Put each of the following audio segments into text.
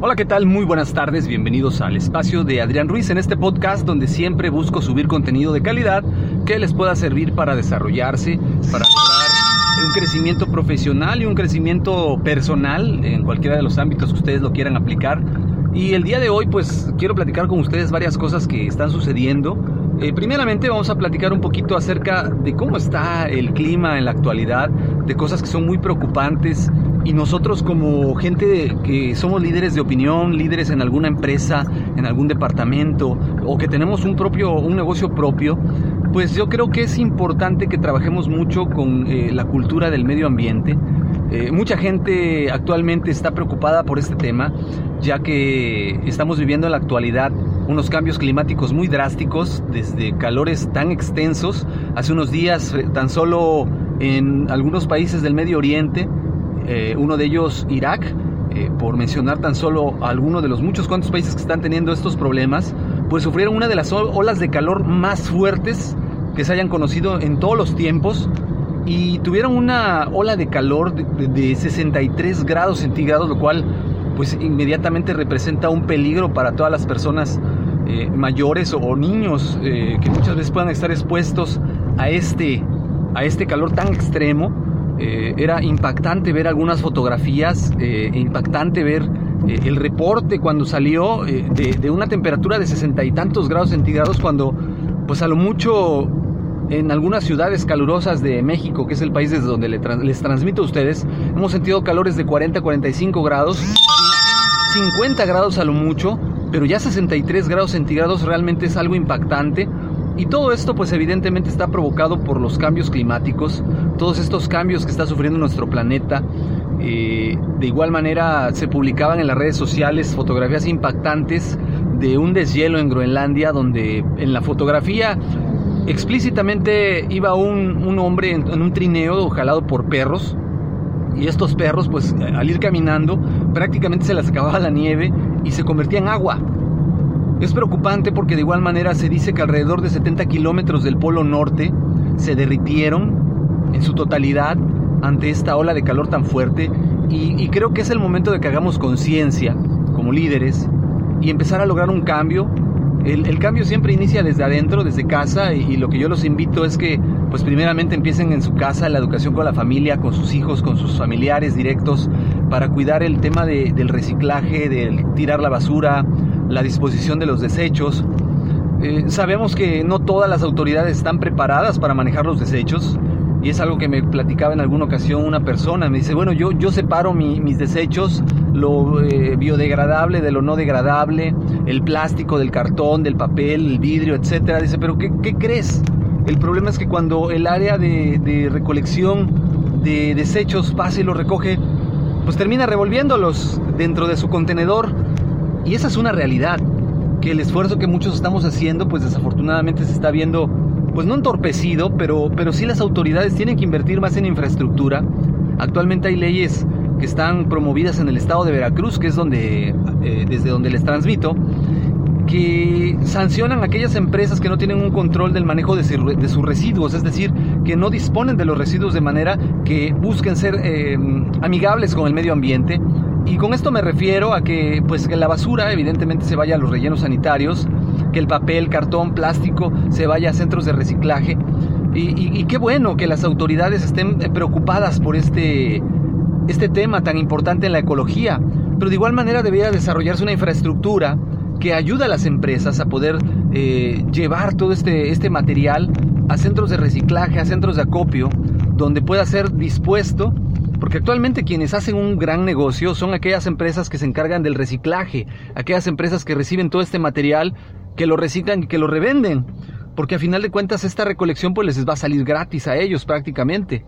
Hola, ¿qué tal? Muy buenas tardes, bienvenidos al espacio de Adrián Ruiz en este podcast donde siempre busco subir contenido de calidad que les pueda servir para desarrollarse, para lograr un crecimiento profesional y un crecimiento personal en cualquiera de los ámbitos que ustedes lo quieran aplicar. Y el día de hoy pues quiero platicar con ustedes varias cosas que están sucediendo. Eh, primeramente vamos a platicar un poquito acerca de cómo está el clima en la actualidad, de cosas que son muy preocupantes y nosotros como gente que somos líderes de opinión, líderes en alguna empresa, en algún departamento o que tenemos un propio un negocio propio, pues yo creo que es importante que trabajemos mucho con eh, la cultura del medio ambiente. Eh, mucha gente actualmente está preocupada por este tema, ya que estamos viviendo en la actualidad unos cambios climáticos muy drásticos, desde calores tan extensos, hace unos días tan solo en algunos países del Medio Oriente, eh, uno de ellos Irak, eh, por mencionar tan solo algunos de los muchos cuantos países que están teniendo estos problemas, pues sufrieron una de las olas de calor más fuertes que se hayan conocido en todos los tiempos y tuvieron una ola de calor de, 63 grados centígrados, lo cual pues inmediatamente representa un peligro para todas las personas eh, mayores o, niños que muchas veces puedan estar expuestos a este, a este calor tan extremo. Eh, era impactante ver algunas fotografías, eh, impactante ver eh, el reporte cuando salió de, una temperatura de sesenta y tantos grados centígrados, cuando pues a lo mucho en algunas ciudades calurosas de México, que es el país desde donde les transmito a ustedes, hemos sentido calores de 40, 45 grados, 50 grados a lo mucho, pero ya 63 grados centígrados realmente es algo impactante. Y todo esto pues evidentemente está provocado por los cambios climáticos, todos estos cambios que está sufriendo nuestro planeta. Eh, de igual manera se publicaban en las redes sociales fotografías impactantes de un deshielo en Groenlandia donde en la fotografía explícitamente iba un, hombre en, en un trineo jalado por perros y estos perros pues al ir caminando prácticamente se les acababa la nieve y se convertía en agua es preocupante porque de igual manera se dice que alrededor de 70 kilómetros del Polo Norte se derritieron en su totalidad ante esta ola de calor tan fuerte y, creo que es el momento de que hagamos conciencia como líderes y empezar a lograr un cambio. El, cambio siempre inicia desde adentro, desde casa y, lo que yo los invito es que pues primeramente empiecen en su casa la educación con la familia, con sus hijos, con sus familiares directos para cuidar el tema del reciclaje, del tirar la basura, la disposición de los desechos. Eh, sabemos que no todas las autoridades están preparadas para manejar los desechos y es algo que me platicaba en alguna ocasión una persona. Me dice, bueno, yo, yo separo mis desechos, lo eh, biodegradable de lo no degradable, el plástico del cartón, del papel, el vidrio, etc. Dice, pero ¿qué, crees? El problema es que cuando el área de, de recolección de desechos pasa y los recoge, pues termina revolviéndolos dentro de su contenedor y esa es una realidad, que el esfuerzo que muchos estamos haciendo, pues desafortunadamente se está viendo, pues no entorpecido, pero, pero sí las autoridades tienen que invertir más en infraestructura. Actualmente hay leyes que están promovidas en el estado de Veracruz, que es donde, eh, desde donde les transmito, que sancionan a aquellas empresas que no tienen un control del manejo de, sus residuos, es decir, que no disponen de los residuos de manera que busquen ser eh, amigables con el medio ambiente y con esto me refiero a que, pues, que la basura evidentemente se vaya a los rellenos sanitarios, que el papel, cartón, plástico se vaya a centros de reciclaje. Y, qué bueno que las autoridades estén preocupadas por este, este tema tan importante en la ecología, pero de igual manera debería desarrollarse una infraestructura que ayuda a las empresas a poder eh, llevar todo este, este material a centros de reciclaje, a centros de acopio, donde pueda ser dispuesto, porque actualmente quienes hacen un gran negocio son aquellas empresas que se encargan del reciclaje, aquellas empresas que reciben todo este material, que lo reciclan y que lo revenden, porque a final de cuentas esta recolección pues les va a salir gratis a ellos prácticamente.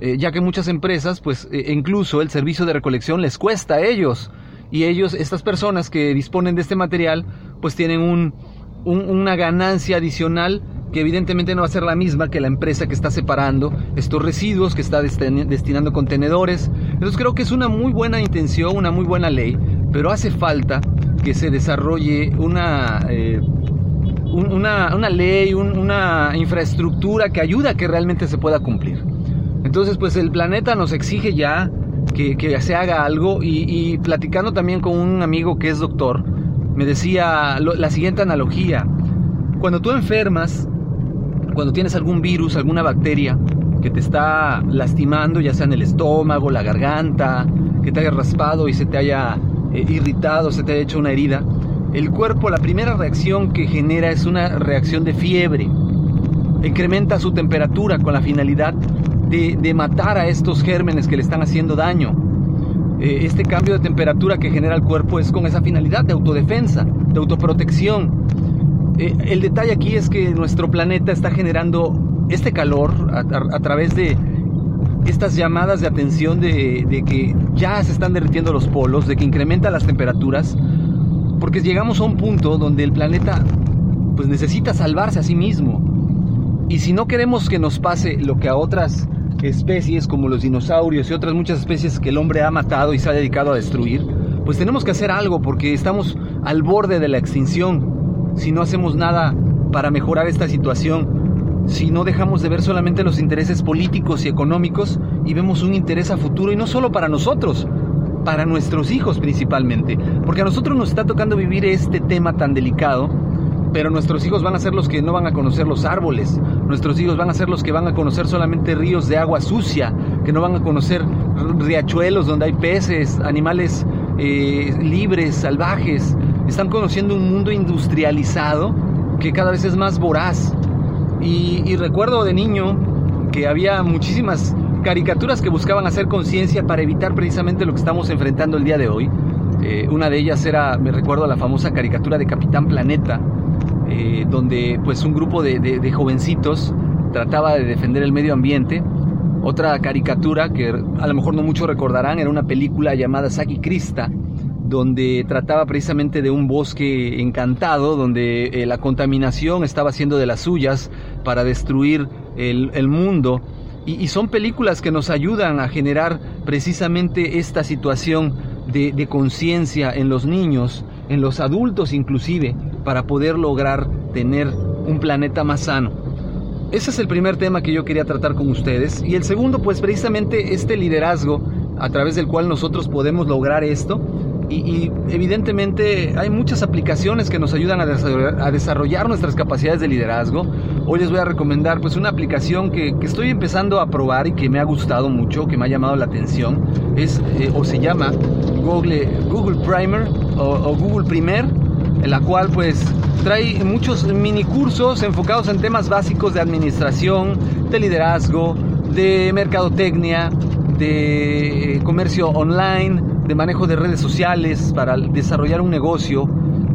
Eh, ya que muchas empresas, pues eh, incluso el servicio de recolección les cuesta a ellos. Y ellos, estas personas que disponen de este material, pues tienen un, una ganancia adicional que evidentemente no va a ser la misma que la empresa que está separando estos residuos, que está destinando contenedores. Entonces creo que es una muy buena intención, una muy buena ley, pero hace falta que se desarrolle una, eh, una, una, ley, una infraestructura que ayude a que realmente se pueda cumplir. Entonces, pues el planeta nos exige ya que, se haga algo y, platicando también con un amigo que es doctor, me decía la siguiente analogía. Cuando tú enfermas, cuando tienes algún virus, alguna bacteria que te está lastimando, ya sea en el estómago, la garganta, que te haya raspado y se te haya eh, irritado, se te haya hecho una herida, el cuerpo, la primera reacción que genera es una reacción de fiebre. Incrementa su temperatura con la finalidad de, matar a estos gérmenes que le están haciendo daño. Eh, este cambio de temperatura que genera el cuerpo es con esa finalidad de autodefensa, de autoprotección. Eh, el detalle aquí es que nuestro planeta está generando este calor a, través de estas llamadas de atención de, que ya se están derritiendo los polos, de que incrementan las temperaturas, porque llegamos a un punto donde el planeta pues necesita salvarse a sí mismo. Y si no queremos que nos pase lo que a otras especies como los dinosaurios y otras muchas especies que el hombre ha matado y se ha dedicado a destruir, pues tenemos que hacer algo porque estamos al borde de la extinción. Si no hacemos nada para mejorar esta situación, si no dejamos de ver solamente los intereses políticos y económicos y vemos un interés a futuro y no solo para nosotros, para nuestros hijos principalmente, porque a nosotros nos está tocando vivir este tema tan delicado pero nuestros hijos van a ser los que no van a conocer los árboles, nuestros hijos van a ser los que van a conocer solamente ríos de agua sucia, que no van a conocer riachuelos donde hay peces, animales eh, libres, salvajes, están conociendo un mundo industrializado que cada vez es más voraz. Y, recuerdo de niño que había muchísimas caricaturas que buscaban hacer conciencia para evitar precisamente lo que estamos enfrentando el día de hoy. Eh, una de ellas era, me recuerdo, la famosa caricatura de Capitán Planeta, eh, donde pues un grupo de, jovencitos trataba de defender el medio ambiente. Otra caricatura que a lo mejor no muchos recordarán era una película llamada Saki Krista, donde trataba precisamente de un bosque encantado, donde eh, la contaminación estaba haciendo de las suyas para destruir el, mundo. Y, son películas que nos ayudan a generar precisamente esta situación de conciencia en los niños, en los adultos inclusive, para poder lograr tener un planeta más sano. Ese es el primer tema que yo quería tratar con ustedes. Y el segundo, pues precisamente este liderazgo a través del cual nosotros podemos lograr esto. Y, evidentemente hay muchas aplicaciones que nos ayudan a desarrollar, nuestras capacidades de liderazgo. Hoy les voy a recomendar pues una aplicación que, estoy empezando a probar y que me ha gustado mucho, que me ha llamado la atención. Es eh, o se llama Google, Google Primer o Google Primer en la cual pues trae muchos mini cursos enfocados en temas básicos de administración, de liderazgo, de mercadotecnia, de comercio online, de manejo de redes sociales para desarrollar un negocio.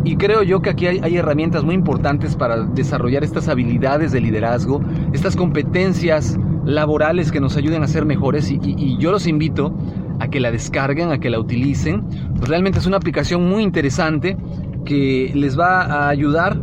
Y creo yo que aquí hay, herramientas muy importantes para desarrollar estas habilidades de liderazgo, estas competencias laborales que nos ayuden a ser mejores y, yo los invito a que la descarguen, a que la utilicen. Pues realmente es una aplicación muy interesante que les va a ayudar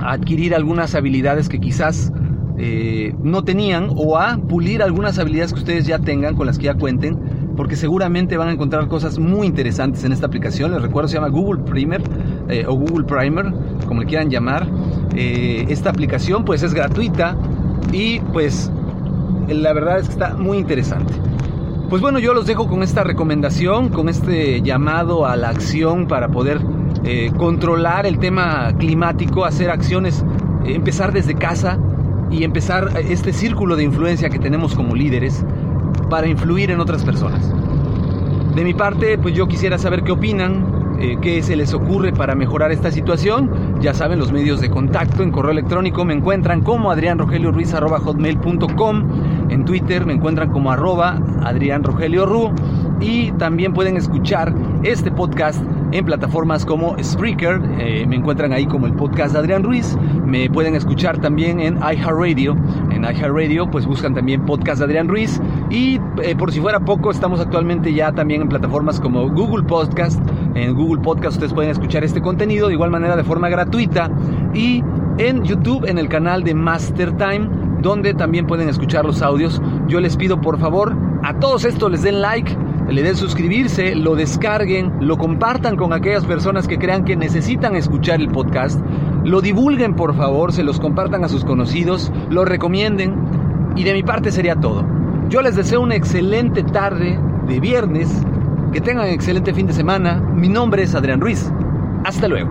a adquirir algunas habilidades que quizás eh, no tenían o a pulir algunas habilidades que ustedes ya tengan, con las que ya cuenten, porque seguramente van a encontrar cosas muy interesantes en esta aplicación. Les recuerdo, se llama Google Primer eh, o Google Primer, como le quieran llamar. Eh, esta aplicación pues es gratuita y pues la verdad es que está muy interesante. Pues bueno, yo los dejo con esta recomendación, con este llamado a la acción para poder eh, controlar el tema climático, hacer acciones, eh, empezar desde casa y empezar este círculo de influencia que tenemos como líderes para influir en otras personas. De mi parte, pues yo quisiera saber qué opinan, eh, qué se les ocurre para mejorar esta situación. Ya saben, los medios de contacto en correo electrónico me encuentran como adrianrogelioruiz.com. En Twitter me encuentran como arroba adrianrogelioru. Y también pueden escuchar este podcast en plataformas como Spreaker. Eh, me encuentran ahí como el podcast de Adrián Ruiz. Me pueden escuchar también en iHeartRadio. En iHeartRadio pues buscan también podcast de Adrián Ruiz. Y eh, por si fuera poco, estamos actualmente ya también en plataformas como Google Podcast. En Google Podcast ustedes pueden escuchar este contenido de igual manera de forma gratuita. Y en YouTube, en el canal de Master Time, donde también pueden escuchar los audios. Yo les pido por favor a todos estos les den like le den suscribirse, lo descarguen, lo compartan con aquellas personas que crean que necesitan escuchar el podcast, lo divulguen por favor, se los compartan a sus conocidos, lo recomienden y de mi parte sería todo. Yo les deseo una excelente tarde de viernes, que tengan un excelente fin de semana. Mi nombre es Adrián Ruiz. Hasta luego.